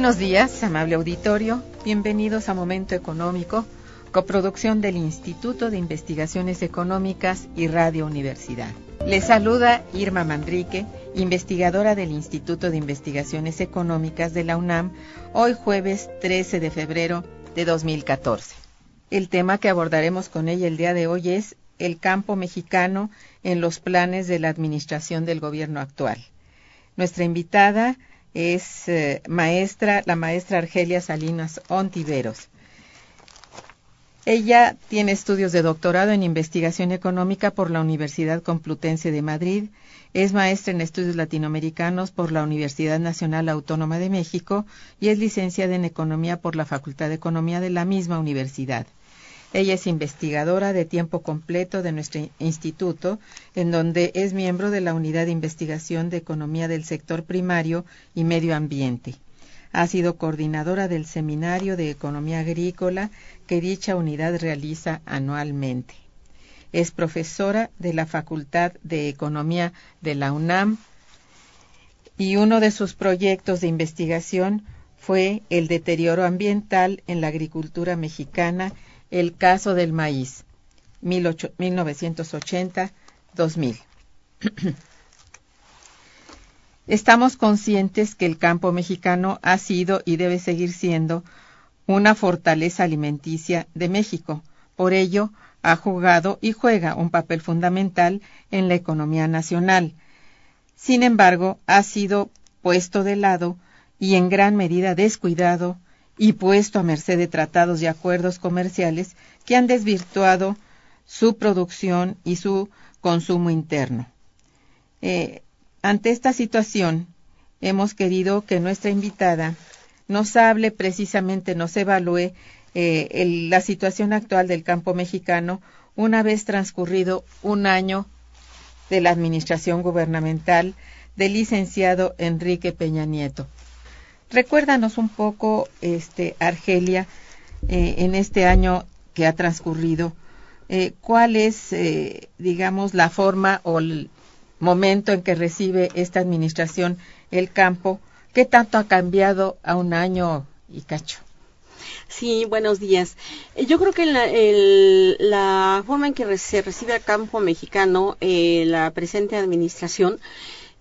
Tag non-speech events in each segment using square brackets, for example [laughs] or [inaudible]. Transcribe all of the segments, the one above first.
Buenos días, amable auditorio. Bienvenidos a Momento Económico, coproducción del Instituto de Investigaciones Económicas y Radio Universidad. Les saluda Irma Manrique, investigadora del Instituto de Investigaciones Económicas de la UNAM, hoy jueves 13 de febrero de 2014. El tema que abordaremos con ella el día de hoy es el campo mexicano en los planes de la administración del gobierno actual. Nuestra invitada es eh, maestra, la maestra Argelia Salinas Ontiveros. Ella tiene estudios de doctorado en investigación económica por la Universidad Complutense de Madrid, es maestra en estudios latinoamericanos por la Universidad Nacional Autónoma de México y es licenciada en economía por la Facultad de Economía de la misma universidad. Ella es investigadora de tiempo completo de nuestro instituto, en donde es miembro de la Unidad de Investigación de Economía del Sector Primario y Medio Ambiente. Ha sido coordinadora del Seminario de Economía Agrícola que dicha unidad realiza anualmente. Es profesora de la Facultad de Economía de la UNAM y uno de sus proyectos de investigación fue el deterioro ambiental en la agricultura mexicana el caso del maíz, 1980-2000. [clears throat] Estamos conscientes que el campo mexicano ha sido y debe seguir siendo una fortaleza alimenticia de México. Por ello, ha jugado y juega un papel fundamental en la economía nacional. Sin embargo, ha sido puesto de lado y en gran medida descuidado y puesto a merced de tratados y acuerdos comerciales que han desvirtuado su producción y su consumo interno. Eh, ante esta situación, hemos querido que nuestra invitada nos hable precisamente, nos evalúe eh, la situación actual del campo mexicano una vez transcurrido un año de la administración gubernamental del licenciado Enrique Peña Nieto. Recuérdanos un poco, este, Argelia, eh, en este año que ha transcurrido, eh, cuál es, eh, digamos, la forma o el momento en que recibe esta administración el campo, qué tanto ha cambiado a un año y cacho. Sí, buenos días. Yo creo que la, el, la forma en que se recibe el campo mexicano, eh, la presente administración,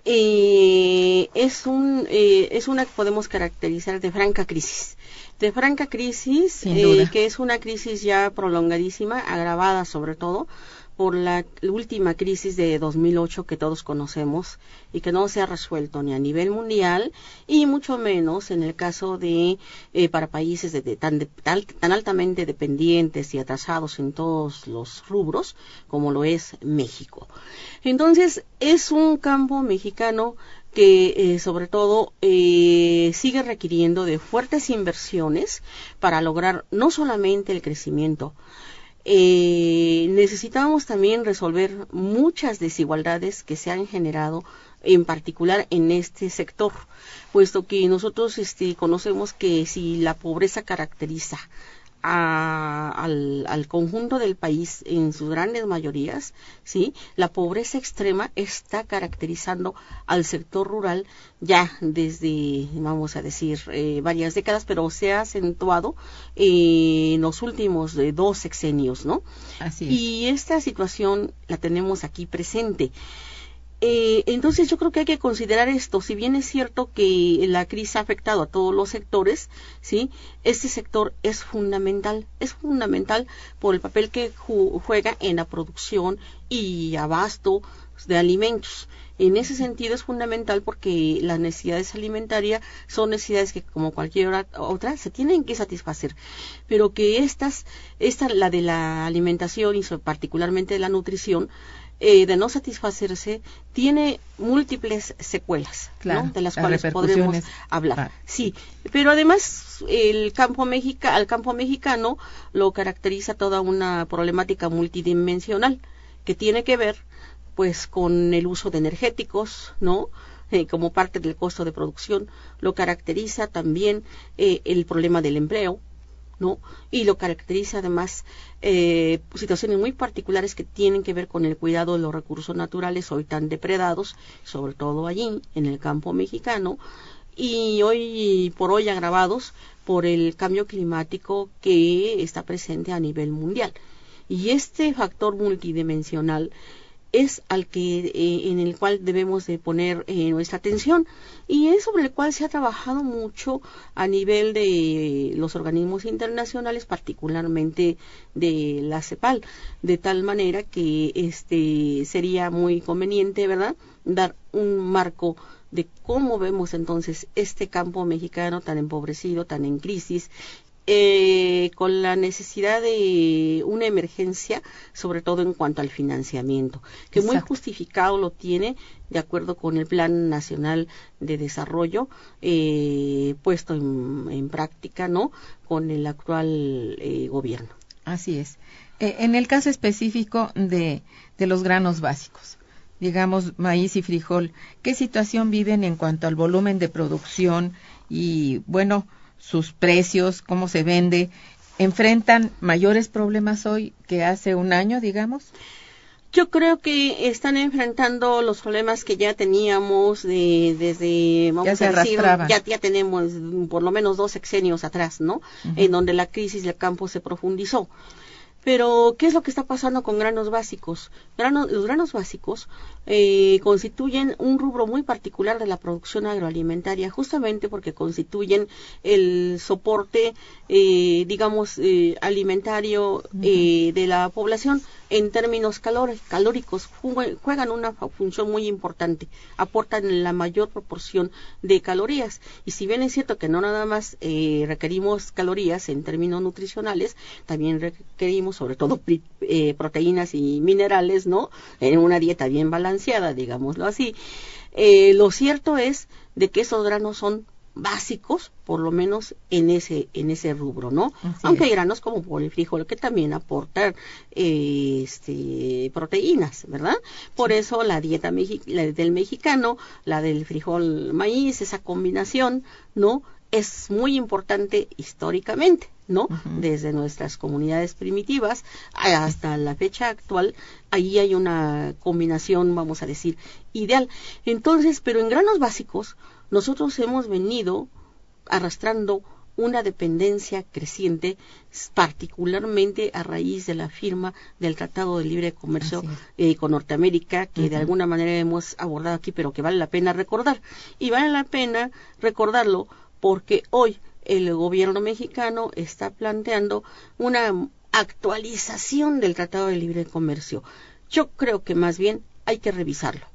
eh, es, un, eh, es una que podemos caracterizar de franca crisis. De franca crisis, eh, que es una crisis ya prolongadísima, agravada sobre todo por la última crisis de 2008 que todos conocemos y que no se ha resuelto ni a nivel mundial y mucho menos en el caso de eh, para países de, tan, tan altamente dependientes y atrasados en todos los rubros como lo es México. Entonces es un campo mexicano que eh, sobre todo eh, sigue requiriendo de fuertes inversiones para lograr no solamente el crecimiento, eh, necesitamos también resolver muchas desigualdades que se han generado en particular en este sector, puesto que nosotros este, conocemos que si la pobreza caracteriza al, al, conjunto del país en sus grandes mayorías, ¿sí? La pobreza extrema está caracterizando al sector rural ya desde, vamos a decir, eh, varias décadas, pero se ha acentuado eh, en los últimos eh, dos sexenios, ¿no? Así Y esta situación la tenemos aquí presente. Eh, entonces yo creo que hay que considerar esto. Si bien es cierto que la crisis ha afectado a todos los sectores, sí, este sector es fundamental. Es fundamental por el papel que juega en la producción y abasto de alimentos. En ese sentido es fundamental porque las necesidades alimentarias son necesidades que como cualquier otra se tienen que satisfacer, pero que estas, esta, la de la alimentación y particularmente de la nutrición, eh, de no satisfacerse tiene múltiples secuelas, de las, cuales podremos hablar. Ah. Sí, pero además el campo mexica, al campo mexicano lo caracteriza toda una problemática multidimensional que tiene que ver pues con el uso de energéticos, ¿no? Eh, como parte del costo de producción, lo caracteriza también eh, el problema del empleo, ¿no? Y lo caracteriza además eh, situaciones muy particulares que tienen que ver con el cuidado de los recursos naturales hoy tan depredados, sobre todo allí, en el campo mexicano, y hoy por hoy agravados por el cambio climático que está presente a nivel mundial. Y este factor multidimensional es al que eh, en el cual debemos de poner eh, nuestra atención. Y es sobre el cual se ha trabajado mucho a nivel de los organismos internacionales particularmente de la CEPAL de tal manera que este sería muy conveniente verdad dar un marco de cómo vemos entonces este campo mexicano tan empobrecido, tan en crisis eh, con la necesidad de una emergencia, sobre todo en cuanto al financiamiento, que muy justificado lo tiene de acuerdo con el Plan Nacional de Desarrollo eh, puesto en, práctica, ¿no? Con el actual eh, gobierno. Así es. en el caso específico de, de los granos básicos, digamos maíz y frijol, ¿qué situación viven en cuanto al volumen de producción y, bueno, sus precios, cómo se vende, enfrentan mayores problemas hoy que hace un año, digamos? Yo creo que están enfrentando los problemas que ya teníamos de, desde, vamos a decir, ya, ya tenemos por lo menos dos sexenios atrás, ¿no? En donde la crisis del campo se profundizó. Pero, ¿qué es lo que está pasando con granos básicos? los granos básicos eh, constituyen un rubro muy particular de la producción agroalimentaria, justamente porque constituyen el soporte, eh, digamos, eh, alimentario de la población en términos calóricos juegan una función muy importante, aportan la mayor proporción de calorías. Y si bien es cierto que no nada más eh, requerimos calorías en términos nutricionales, también requerimos sobre todo eh, proteínas y minerales, ¿no? En una dieta bien balanceada, digámoslo así. Eh, lo cierto es de que esos granos son básicos, por lo menos en ese en ese rubro, ¿no? Aunque hay granos como por el frijol que también aportan este, proteínas, ¿verdad? Por eso la dieta del mexicano, la del frijol maíz, esa combinación, ¿no? Es muy importante históricamente, ¿no? Desde nuestras comunidades primitivas hasta la fecha actual, ahí hay una combinación, vamos a decir, ideal. Entonces, pero en granos básicos, nosotros hemos venido arrastrando una dependencia creciente, particularmente a raíz de la firma del Tratado de Libre Comercio eh, con Norteamérica, que de alguna manera hemos abordado aquí, pero que vale la pena recordar. Y vale la pena recordarlo porque hoy el gobierno mexicano está planteando una actualización del Tratado de Libre Comercio. Yo creo que más bien hay que revisarlo,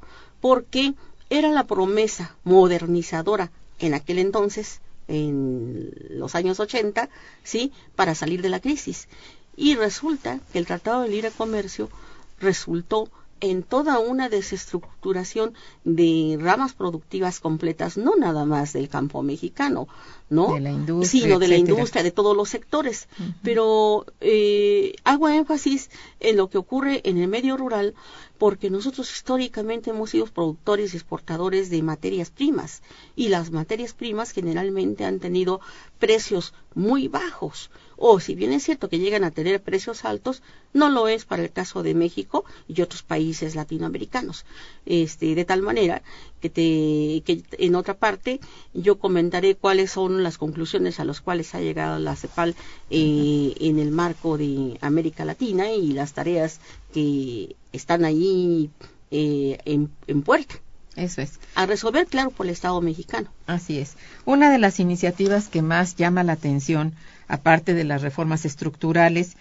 porque era la promesa modernizadora en aquel entonces en los años 80, ¿sí? Para salir de la crisis. Y resulta que el Tratado de Libre Comercio resultó en toda una desestructuración de ramas productivas completas, no nada más del campo mexicano, ¿no? De la industria, sino de la industria, de todos los sectores. Pero eh, hago énfasis en lo que ocurre en el medio rural, porque nosotros históricamente hemos sido productores y exportadores de materias primas, y las materias primas generalmente han tenido precios muy bajos o si bien es cierto que llegan a tener precios altos, no lo es para el caso de México y otros países latinoamericanos. Este, de tal manera que, te, que en otra parte yo comentaré cuáles son las conclusiones a las cuales ha llegado la CEPAL eh, en el marco de América Latina y las tareas que están ahí eh, en, en puerta. Eso es. A resolver, claro, por el Estado mexicano. Así es. Una de las iniciativas que más llama la atención, aparte de las reformas estructurales,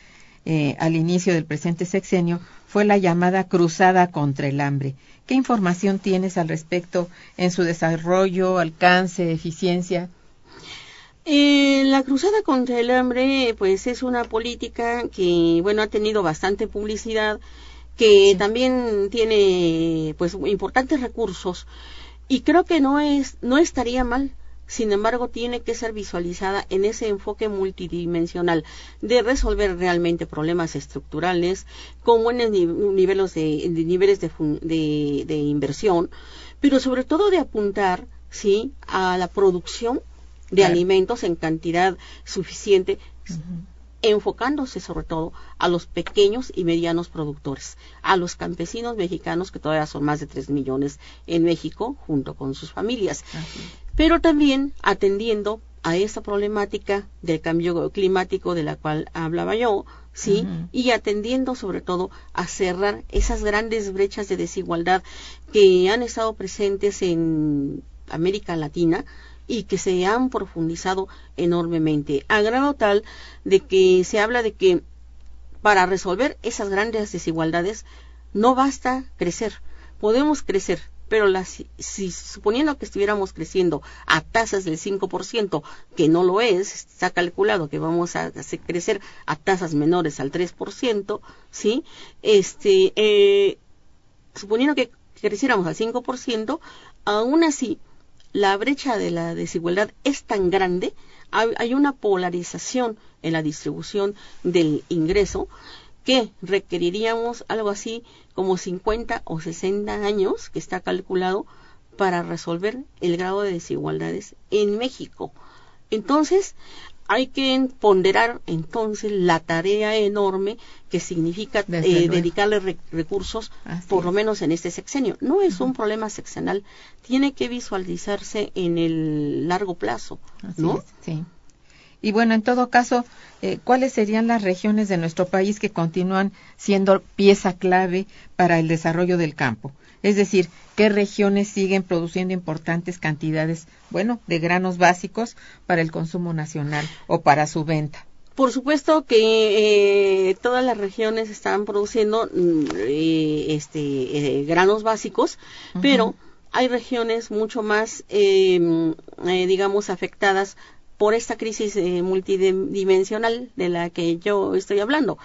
eh, al inicio del presente sexenio, fue la llamada Cruzada contra el Hambre. ¿Qué información tienes al respecto en su desarrollo, alcance, eficiencia? Eh, la cruzada contra el hambre, pues es una política que, bueno, ha tenido bastante publicidad, que también tiene, pues, importantes recursos y creo que no es, no estaría mal. Sin embargo, tiene que ser visualizada en ese enfoque multidimensional de resolver realmente problemas estructurales con buenos niveles de, de niveles de, de, de inversión, pero sobre todo de apuntar, sí, a la producción de Claro. alimentos en cantidad suficiente, enfocándose sobre todo a los pequeños y medianos productores, a los campesinos mexicanos, que todavía son más de 3 millones en México, junto con sus familias, pero también atendiendo a esta problemática del cambio climático de la cual hablaba yo, ¿sí? Y atendiendo sobre todo a cerrar esas grandes brechas de desigualdad que han estado presentes en América Latina y que se han profundizado enormemente, a grado tal de que se habla de que para resolver esas grandes desigualdades no basta crecer, podemos crecer, pero si suponiendo que estuviéramos creciendo a tasas del 5%, que no lo es, está calculado que vamos a crecer a tasas menores al 3%, ¿sí? Este, eh, suponiendo que creciéramos al 5%, aún así la brecha de la desigualdad es tan grande, hay, una polarización en la distribución del ingreso que requeriríamos algo así como 50 o 60 años, que está calculado, para resolver el grado de desigualdades en México. Entonces, hay que ponderar entonces la tarea enorme que significa eh, dedicarle re- recursos, Así por lo menos en este sexenio. No es un problema sexenal, tiene que visualizarse en el largo plazo, Así ¿no? es, sí. Y bueno, en todo caso, eh, ¿cuáles serían las regiones de nuestro país que continúan siendo pieza clave para el desarrollo del campo? Es decir, ¿qué regiones siguen produciendo importantes cantidades, bueno, de granos básicos para el consumo nacional o para su venta? Por supuesto que eh, todas las regiones están produciendo mm, eh, este, eh, granos básicos, pero hay regiones mucho más, eh, digamos, afectadas por esta crisis eh, multidimensional de la que yo estoy hablando.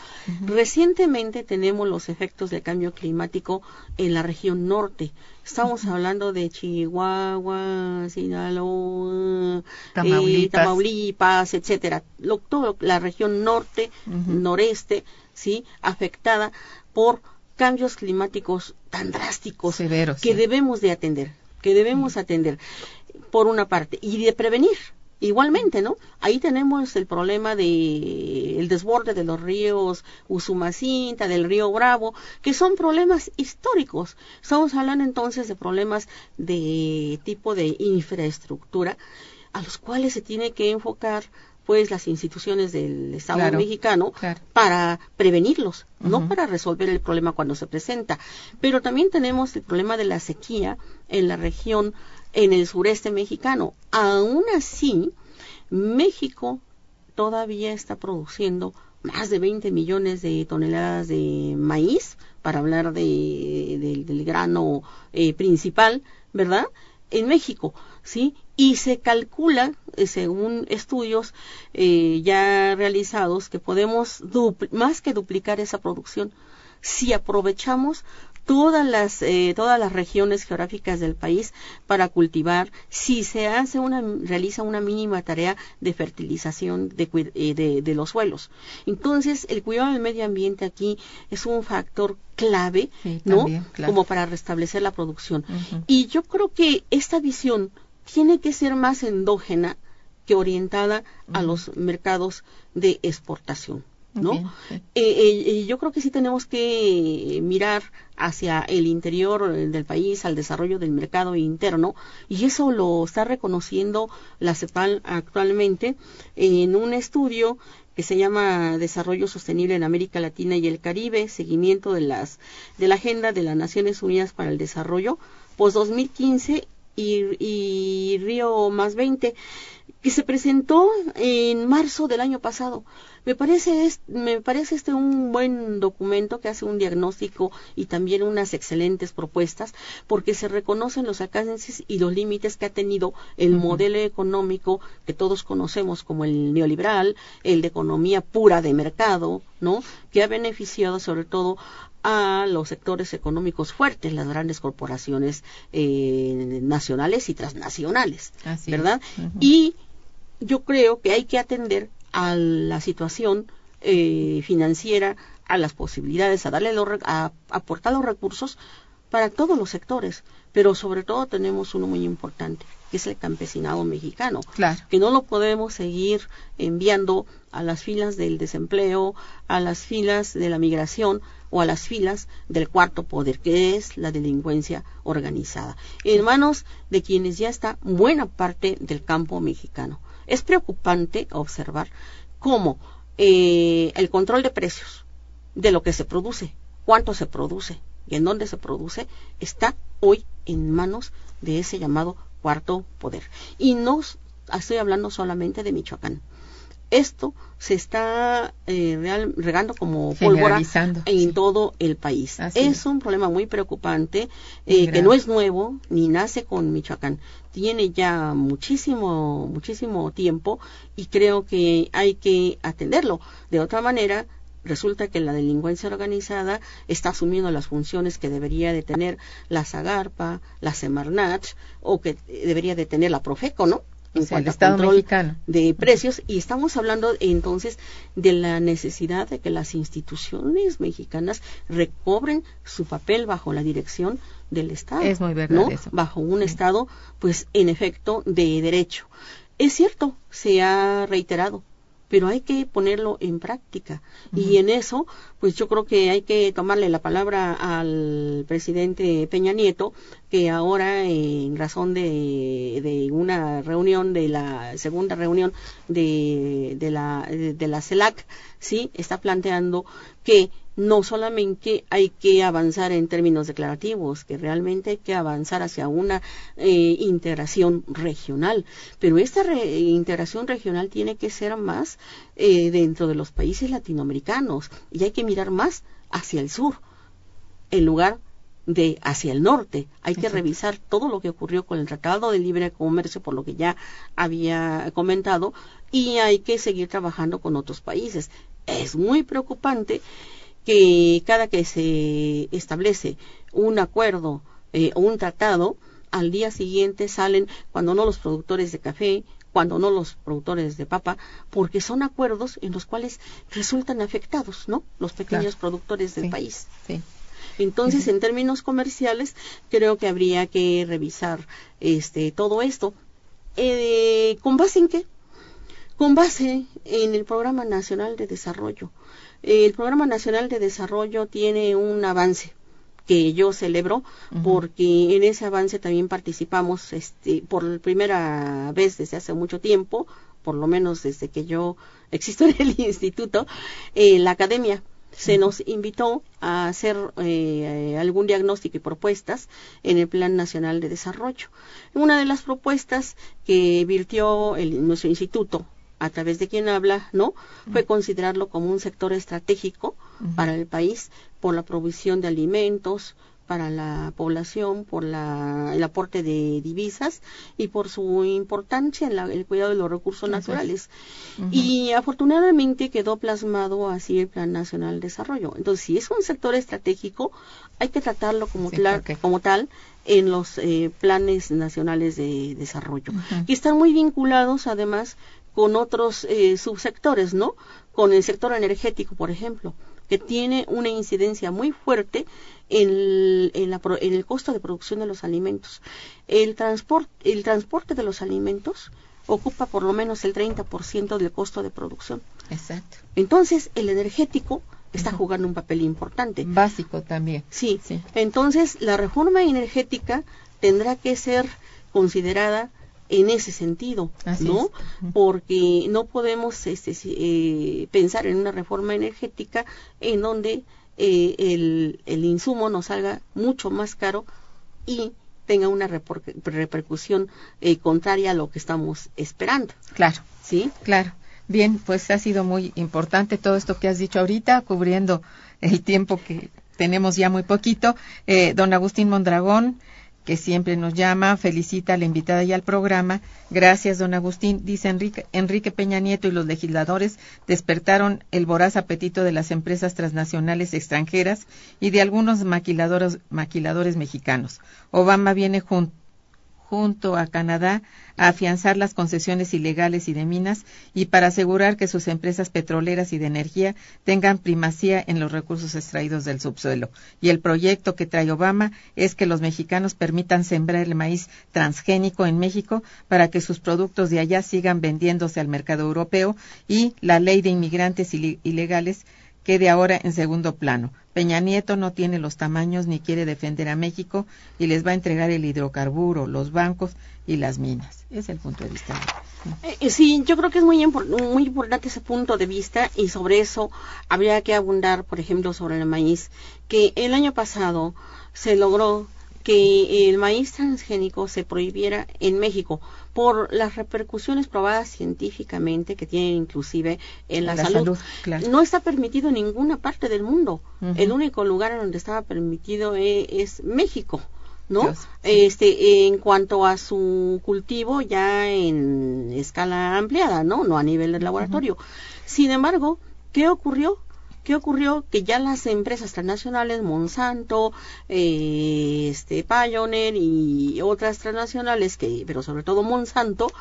Recientemente tenemos los efectos del cambio climático en la región norte. Estamos hablando de Chihuahua, Sinaloa, eh, Tamaulipas. Tamaulipas, etcétera. Lo- todo la región norte, noreste, sí, afectada por cambios climáticos tan drásticos Severos, que sí. debemos de atender, que debemos atender por una parte y de prevenir, Igualmente, ¿no? Ahí tenemos el problema de el desborde de los ríos Usumacinta, del río Bravo, que son problemas históricos. Estamos hablando entonces de problemas de tipo de infraestructura a los cuales se tiene que enfocar pues las instituciones del Estado mexicano para prevenirlos, no para resolver el problema cuando se presenta. Pero también tenemos el problema de la sequía en la región, en el sureste mexicano. Aún así, México todavía está produciendo más de 20 millones de toneladas de maíz, para hablar de, del grano eh, principal, ¿verdad? En México, ¿sí? y se calcula, eh, según estudios eh, ya realizados, que podemos más que duplicar esa producción si aprovechamos todas las eh, todas las regiones geográficas del país para cultivar si se hace una realiza una mínima tarea de fertilización de, de, los suelos. Entonces el cuidado del medio ambiente aquí es un factor clave no como para restablecer la producción. Y yo creo que esta visión tiene que ser más endógena que orientada a los mercados de exportación. ¿No? Eh, eh, yo creo que sí tenemos que mirar hacia el interior del país, al desarrollo del mercado interno, y eso lo está reconociendo la CEPAL actualmente en un estudio que se llama Desarrollo Sostenible en América Latina y el Caribe, seguimiento de las de la agenda de las Naciones Unidas para el Desarrollo, post 2015 y, Río más 20, que se presentó en marzo del año pasado. Me parece, me parece este un buen documento que hace un diagnóstico y también unas excelentes propuestas, porque se reconocen los alcances y los límites que ha tenido el modelo económico que todos conocemos como el neoliberal, el de economía pura de mercado, ¿no? Que ha beneficiado sobre todo a los sectores económicos fuertes, las grandes corporaciones eh, nacionales y transnacionales, ¿verdad? Y yo creo que hay que atender a la situación eh, financiera, a las posibilidades, a darle a aportar los recursos para todos los sectores, pero sobre todo tenemos uno muy importante, que es el campesinado mexicano, que no lo podemos seguir enviando a las filas del desempleo, a las filas de la migración o a las filas del cuarto poder, que es la delincuencia organizada, en manos de quienes ya está buena parte del campo mexicano. Es preocupante observar cómo eh, el control de precios de lo que se produce, cuánto se produce, y en dónde se produce está hoy en manos de ese llamado cuarto poder. Y no estoy hablando solamente de Michoacán. Esto se está eh, regando como pólvora en todo el país. es, un problema muy preocupante eh, que no es nuevo ni nace con Michoacán. Tiene ya muchísimo, muchísimo tiempo y creo que hay que atenderlo. De otra manera, resulta que la delincuencia organizada está asumiendo las funciones que debería de tener la Zagarpa, la Semarnat o que debería de tener la Profeco, ¿no? En cuanto Estado control mexicano. de precios y estamos hablando entonces de la necesidad de que las instituciones mexicanas recobren su papel bajo la dirección del Estado, es muy verdad ¿no? bajo un Estado, pues en efecto de derecho. Es cierto, se ha reiterado pero hay que ponerlo en práctica. Y en eso, pues yo creo que hay que tomarle la palabra al presidente Peña Nieto, que ahora, en razón de, de una reunión, de la segunda reunión de, de, la, de la CELAC, sí, está planteando que no solamente hay que avanzar en términos declarativos, que realmente hay que avanzar hacia una eh, integración regional, pero esta integración regional tiene que ser más eh, dentro de los países latinoamericanos y hay que mirar más hacia el sur, en lugar de hacia el norte. Hay que revisar todo lo que ocurrió con el Tratado de Libre Comercio, por lo que ya había comentado, y hay que seguir trabajando con otros países. Es muy preocupante que cada que se establece un acuerdo eh, o un tratado, al día siguiente salen, cuando no los productores de café, cuando no los productores de papa, porque son acuerdos en los cuales resultan afectados, ¿no? Los pequeños productores del país. Entonces, en términos comerciales, creo que habría que revisar este todo esto Eh, ¿Con base en qué? Con base en el Programa Nacional de Desarrollo. El Programa Nacional de Desarrollo tiene un avance que yo celebro porque en ese avance también participamos este, por primera vez desde hace mucho tiempo, por lo menos desde que yo existo en el [laughs] instituto, eh, la academia se nos invitó a hacer eh, algún diagnóstico y propuestas en el Plan Nacional de Desarrollo. Una de las propuestas que virtió el, nuestro instituto a través de quien habla, ¿no? Fue considerarlo como un sector estratégico para el país por la provisión de alimentos para la población, por la, el aporte de divisas y por su importancia en el cuidado de los recursos naturales. Y afortunadamente quedó plasmado así el Plan Nacional de Desarrollo. Entonces, si es un sector estratégico, hay que tratarlo como, como tal en los eh, planes nacionales de desarrollo, que están muy vinculados además con otros eh, subsectores, ¿no? Con el sector energético, por ejemplo, que tiene una incidencia muy fuerte en el, en, la, en el costo de producción de los alimentos. El, transporte el transporte de los alimentos ocupa por lo menos el 30% del costo de producción. Exacto. Entonces, el energético está jugando un papel importante. Básico también. Sí. sí. Entonces, la reforma energética tendrá que ser considerada en ese sentido, ¿no? [laughs] Porque no podemos este, eh, pensar en una reforma energética en donde eh, el, el, insumo nos salga mucho más caro y tenga una repercusión eh, contraria a lo que estamos esperando. Claro. Sí. Claro. Bien, pues ha sido muy importante todo esto que has dicho ahorita, cubriendo el tiempo que tenemos ya muy poquito. don Agustín Mondragón, que siempre nos llama, felicita a la invitada y al programa. Gracias, don Agustín. Dice Enrique, Enrique Peña Nieto y los legisladores despertaron el voraz apetito de las empresas transnacionales extranjeras y de algunos maquiladores, maquiladores mexicanos. Obama viene junto junto a Canadá a afianzar las concesiones ilegales y de minas y para asegurar que sus empresas petroleras y de energía tengan primacía en los recursos extraídos del subsuelo. Y el proyecto que trae Obama es que los mexicanos permitan sembrar el maíz transgénico en México para que sus productos de allá sigan vendiéndose al mercado europeo y la ley de inmigrantes ilegales quede ahora en segundo plano. Peña Nieto no tiene los tamaños ni quiere defender a México y les va a entregar el hidrocarburo, los bancos y las minas. Es el punto de vista. Eh, eh, sí, yo creo que es muy, muy importante ese punto de vista y sobre eso habría que abundar, por ejemplo, sobre el maíz, que el año pasado se logró que el maíz transgénico se prohibiera en México por las repercusiones probadas científicamente que tienen inclusive en la, salud. No está permitido en ninguna parte del mundo. El único lugar en donde estaba permitido e, es, México. ¿no? Este, en cuanto a su cultivo ya en escala ampliada, ¿no? No a nivel del laboratorio. Sin embargo, ¿qué ocurrió? ¿Qué ocurrió? Que ya las empresas transnacionales, Monsanto, eh, este, Pioneer y otras transnacionales, que, pero sobre todo Monsanto,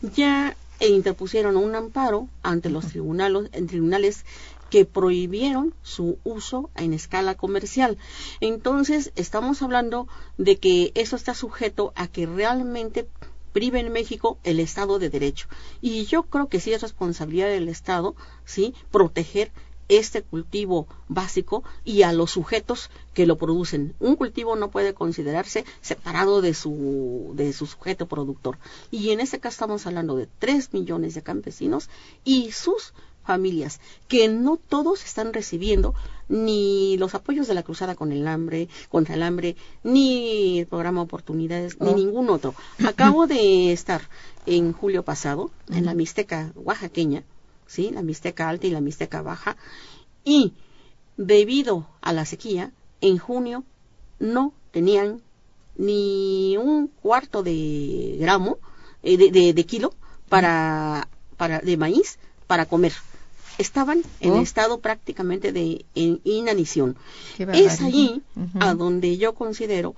ya interpusieron un amparo ante los tribunales, en tribunales que prohibieron su uso en escala comercial. Entonces, estamos hablando de que eso está sujeto a que realmente prive en México el Estado de Derecho. Y yo creo que sí es responsabilidad del Estado, ¿sí? Proteger este cultivo básico y a los sujetos que lo producen. Un cultivo no puede considerarse separado de su, de su sujeto productor. Y en este caso estamos hablando de tres millones de campesinos y sus familias, que no todos están recibiendo ni los apoyos de la cruzada con el hambre, contra el hambre, ni el programa Oportunidades, ni oh. ningún otro. Acabo de estar en julio pasado en la Mixteca oaxaqueña, ¿sí? La Mixteca alta y la Mixteca baja. Y debido a la sequía, en junio no tenían ni un cuarto de gramo, eh, de, kilo para, para, de maíz para comer. Estaban en oh. estado prácticamente de inanición. Es allí a donde yo considero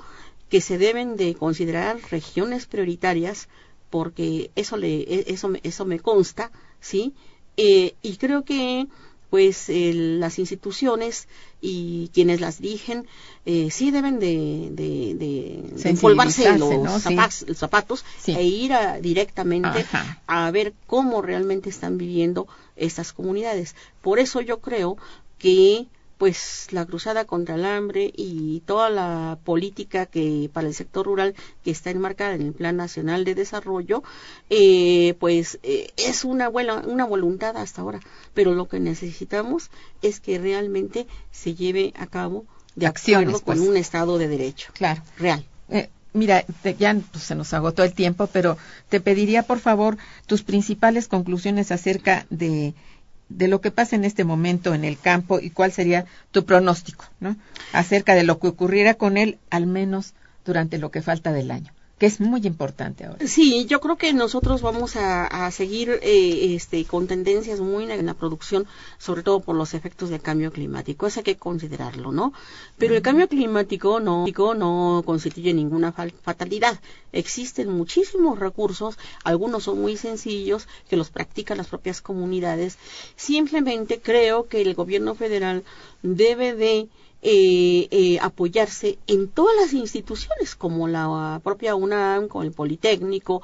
que se deben de considerar regiones prioritarias porque eso le e, eso eso me consta sí eh, y creo que pues las instituciones y quienes las dirigen eh, sí deben de, de, de, empolvarse los, zapatos, e ir directamente a ver cómo realmente están viviendo estas comunidades. Por eso yo creo que pues la cruzada contra el hambre y toda la política que para el sector rural que está enmarcada en el Plan Nacional de Desarrollo, eh, pues eh, es una, buena, una voluntad hasta ahora, pero lo que necesitamos es que realmente se lleve a cabo de acciones con pues. un Estado de Derecho. Claro. Real. Eh, mira, ya pues, se nos agotó el tiempo, pero te pediría por favor tus principales conclusiones acerca de de lo que pasa en este momento en el campo y cuál sería tu pronóstico, ¿no? Acerca de lo que ocurriera con él, al menos durante lo que falta del año que es muy importante ahora. Sí, yo creo que nosotros vamos a, seguir eh, este, con tendencias muy en la producción, sobre todo por los efectos del cambio climático. Eso hay que considerarlo, ¿no? Pero el cambio climático no, no constituye ninguna fatalidad. Existen muchísimos recursos, algunos son muy sencillos, que los practican las propias comunidades. Simplemente creo que el gobierno federal debe de eh, eh, apoyarse en todas las instituciones, como la propia UNAM, como el Politécnico,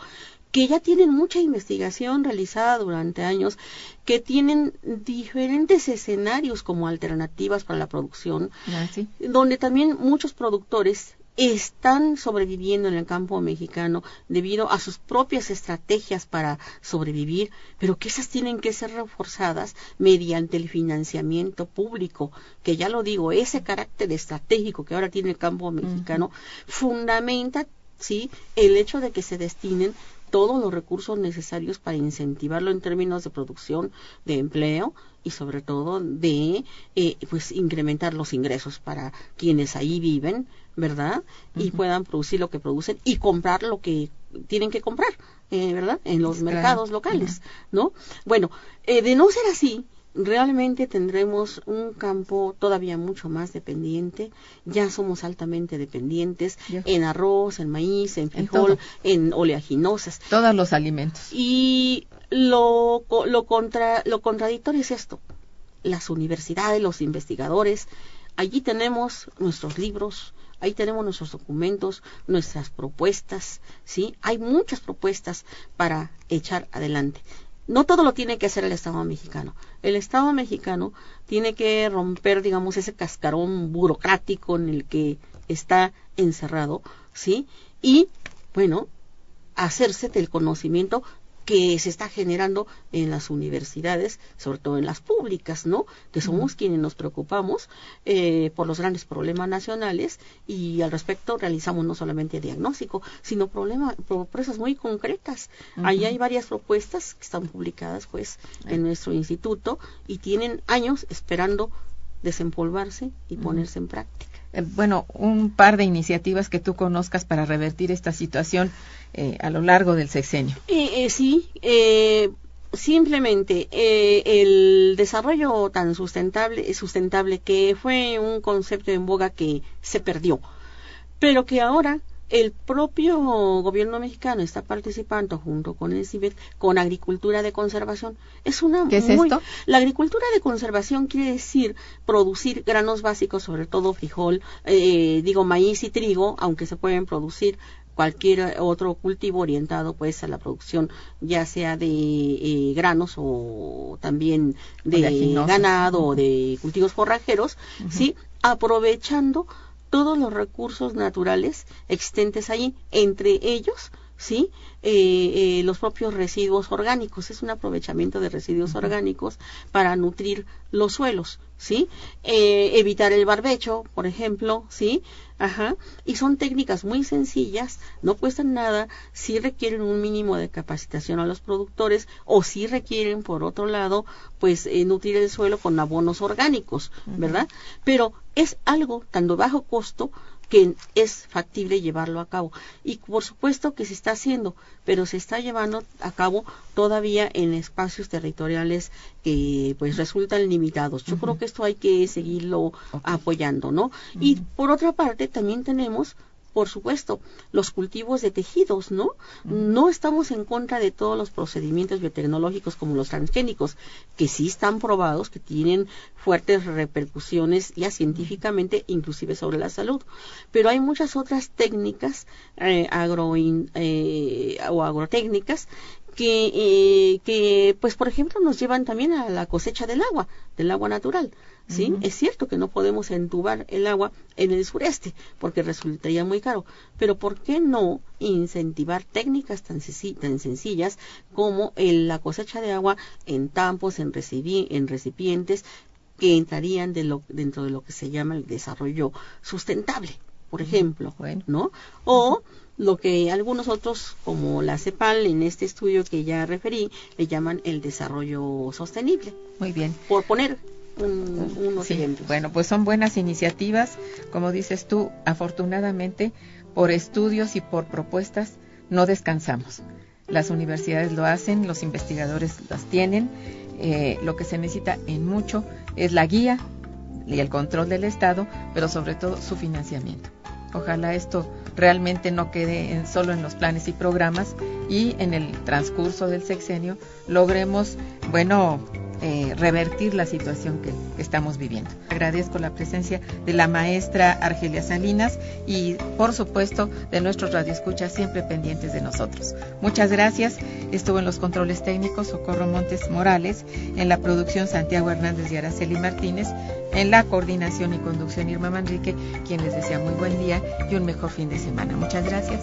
que ya tienen mucha investigación realizada durante años, que tienen diferentes escenarios como alternativas para la producción, ah, donde también muchos productores están sobreviviendo en el campo mexicano debido a sus propias estrategias para sobrevivir, pero que esas tienen que ser reforzadas mediante el financiamiento público, que ya lo digo, ese carácter estratégico que ahora tiene el campo mexicano fundamenta sí el hecho de que se destinen todos los recursos necesarios para incentivarlo en términos de producción, de empleo y sobre todo de eh, pues incrementar los ingresos para quienes ahí viven, ¿verdad? Y puedan producir lo que producen y comprar lo que tienen que comprar, eh, ¿verdad? En los mercados locales, ¿no? Bueno, eh, de no ser así, realmente tendremos un campo todavía mucho más dependiente. Ya somos altamente dependientes en arroz, en maíz, en frijol, en, oleaginosas. Todos los alimentos. Y lo, lo, contra, lo contradictorio es esto. Las universidades, los investigadores, allí tenemos nuestros libros, ahí tenemos nuestros documentos, nuestras propuestas, ¿sí? Hay muchas propuestas para echar adelante no todo lo tiene que hacer el Estado mexicano. El Estado mexicano tiene que romper, digamos, ese cascarón burocrático en el que está encerrado, ¿sí? Y, bueno, hacerse del conocimiento que se está generando en las universidades, sobre todo en las públicas, ¿no? Que somos quienes nos preocupamos eh, por los grandes problemas nacionales y al respecto realizamos no solamente diagnóstico, sino problemas, propuestas muy concretas. Ahí hay varias propuestas que están publicadas, pues, en nuestro instituto y tienen años esperando desempolvarse y ponerse en práctica. Eh, bueno, un par de iniciativas que tú conozcas para revertir esta situación eh, a lo largo del sexenio. Eh, sí, simplemente el desarrollo tan sustentable, sustentable que fue un concepto en boga que se perdió, pero que ahora el propio gobierno mexicano está participando junto con el CIBET con agricultura de conservación. Es una ¿Qué es esto? La agricultura de conservación quiere decir producir granos básicos, sobre todo frijol, eh, digo maíz y trigo, aunque se pueden producir cualquier otro cultivo orientado pues a la producción ya sea de eh, granos o también de, ganado o de cultivos forrajeros, sí, aprovechando todos los recursos naturales existentes ahí, entre ellos, ¿sí? Eh, eh, los propios residuos orgánicos, es un aprovechamiento de residuos orgánicos para nutrir los suelos, ¿sí? Eh, evitar el barbecho, por ejemplo, ¿sí? Ajá. Y son técnicas muy sencillas, no cuestan nada, sí requieren un mínimo de capacitación a los productores o sí requieren, por otro lado, pues nutrir el suelo con abonos orgánicos, ¿verdad? Pero es algo tan de bajo costo que es factible llevarlo a cabo. Y por supuesto que se está haciendo, pero se está llevando a cabo todavía en espacios territoriales que pues resultan limitados. Yo creo que esto hay que seguirlo apoyando, ¿no? Y por otra parte también tenemos por supuesto, los cultivos de tejidos, ¿no? No estamos en contra de todos los procedimientos biotecnológicos como los transgénicos, que sí están probados, que tienen fuertes repercusiones ya científicamente, inclusive sobre la salud. Pero hay muchas otras técnicas eh, agro, eh, o agrotécnicas que, eh, que, pues, por ejemplo, nos llevan también a la cosecha del agua, del agua natural. ¿sí? Es cierto que no podemos entubar el agua en el sureste porque resultaría muy caro, pero ¿por qué no incentivar técnicas tan, tan sencillas como la cosecha de agua en tampos, en, en recipientes que entrarían de lo, dentro de lo que se llama el desarrollo sustentable, por ejemplo, ¿no? O lo que algunos otros, como la CEPAL, en este estudio que ya referí, le llaman el desarrollo sostenible. Muy bien. Por poner unos ejemplos. Bueno, pues son buenas iniciativas, como dices tú, afortunadamente, por estudios y por propuestas, no descansamos. Las universidades lo hacen, los investigadores las tienen. Eh, lo que se necesita en mucho es la guía y el control del Estado, pero sobre todo su financiamiento. Ojalá esto realmente no quede solo en los planes y programas y en el transcurso del sexenio logremos, bueno, eh, revertir la situación que estamos viviendo. Agradezco la presencia de la maestra Argelia Salinas y, por supuesto, de nuestros radioescuchas siempre pendientes de nosotros. Muchas gracias. Estuvo en los controles técnicos Socorro Montes Morales, en la producción Santiago Hernández y Araceli Martínez, en la coordinación y conducción Irma Manrique, quien les desea muy buen día y un mejor fin de semana. Muchas gracias.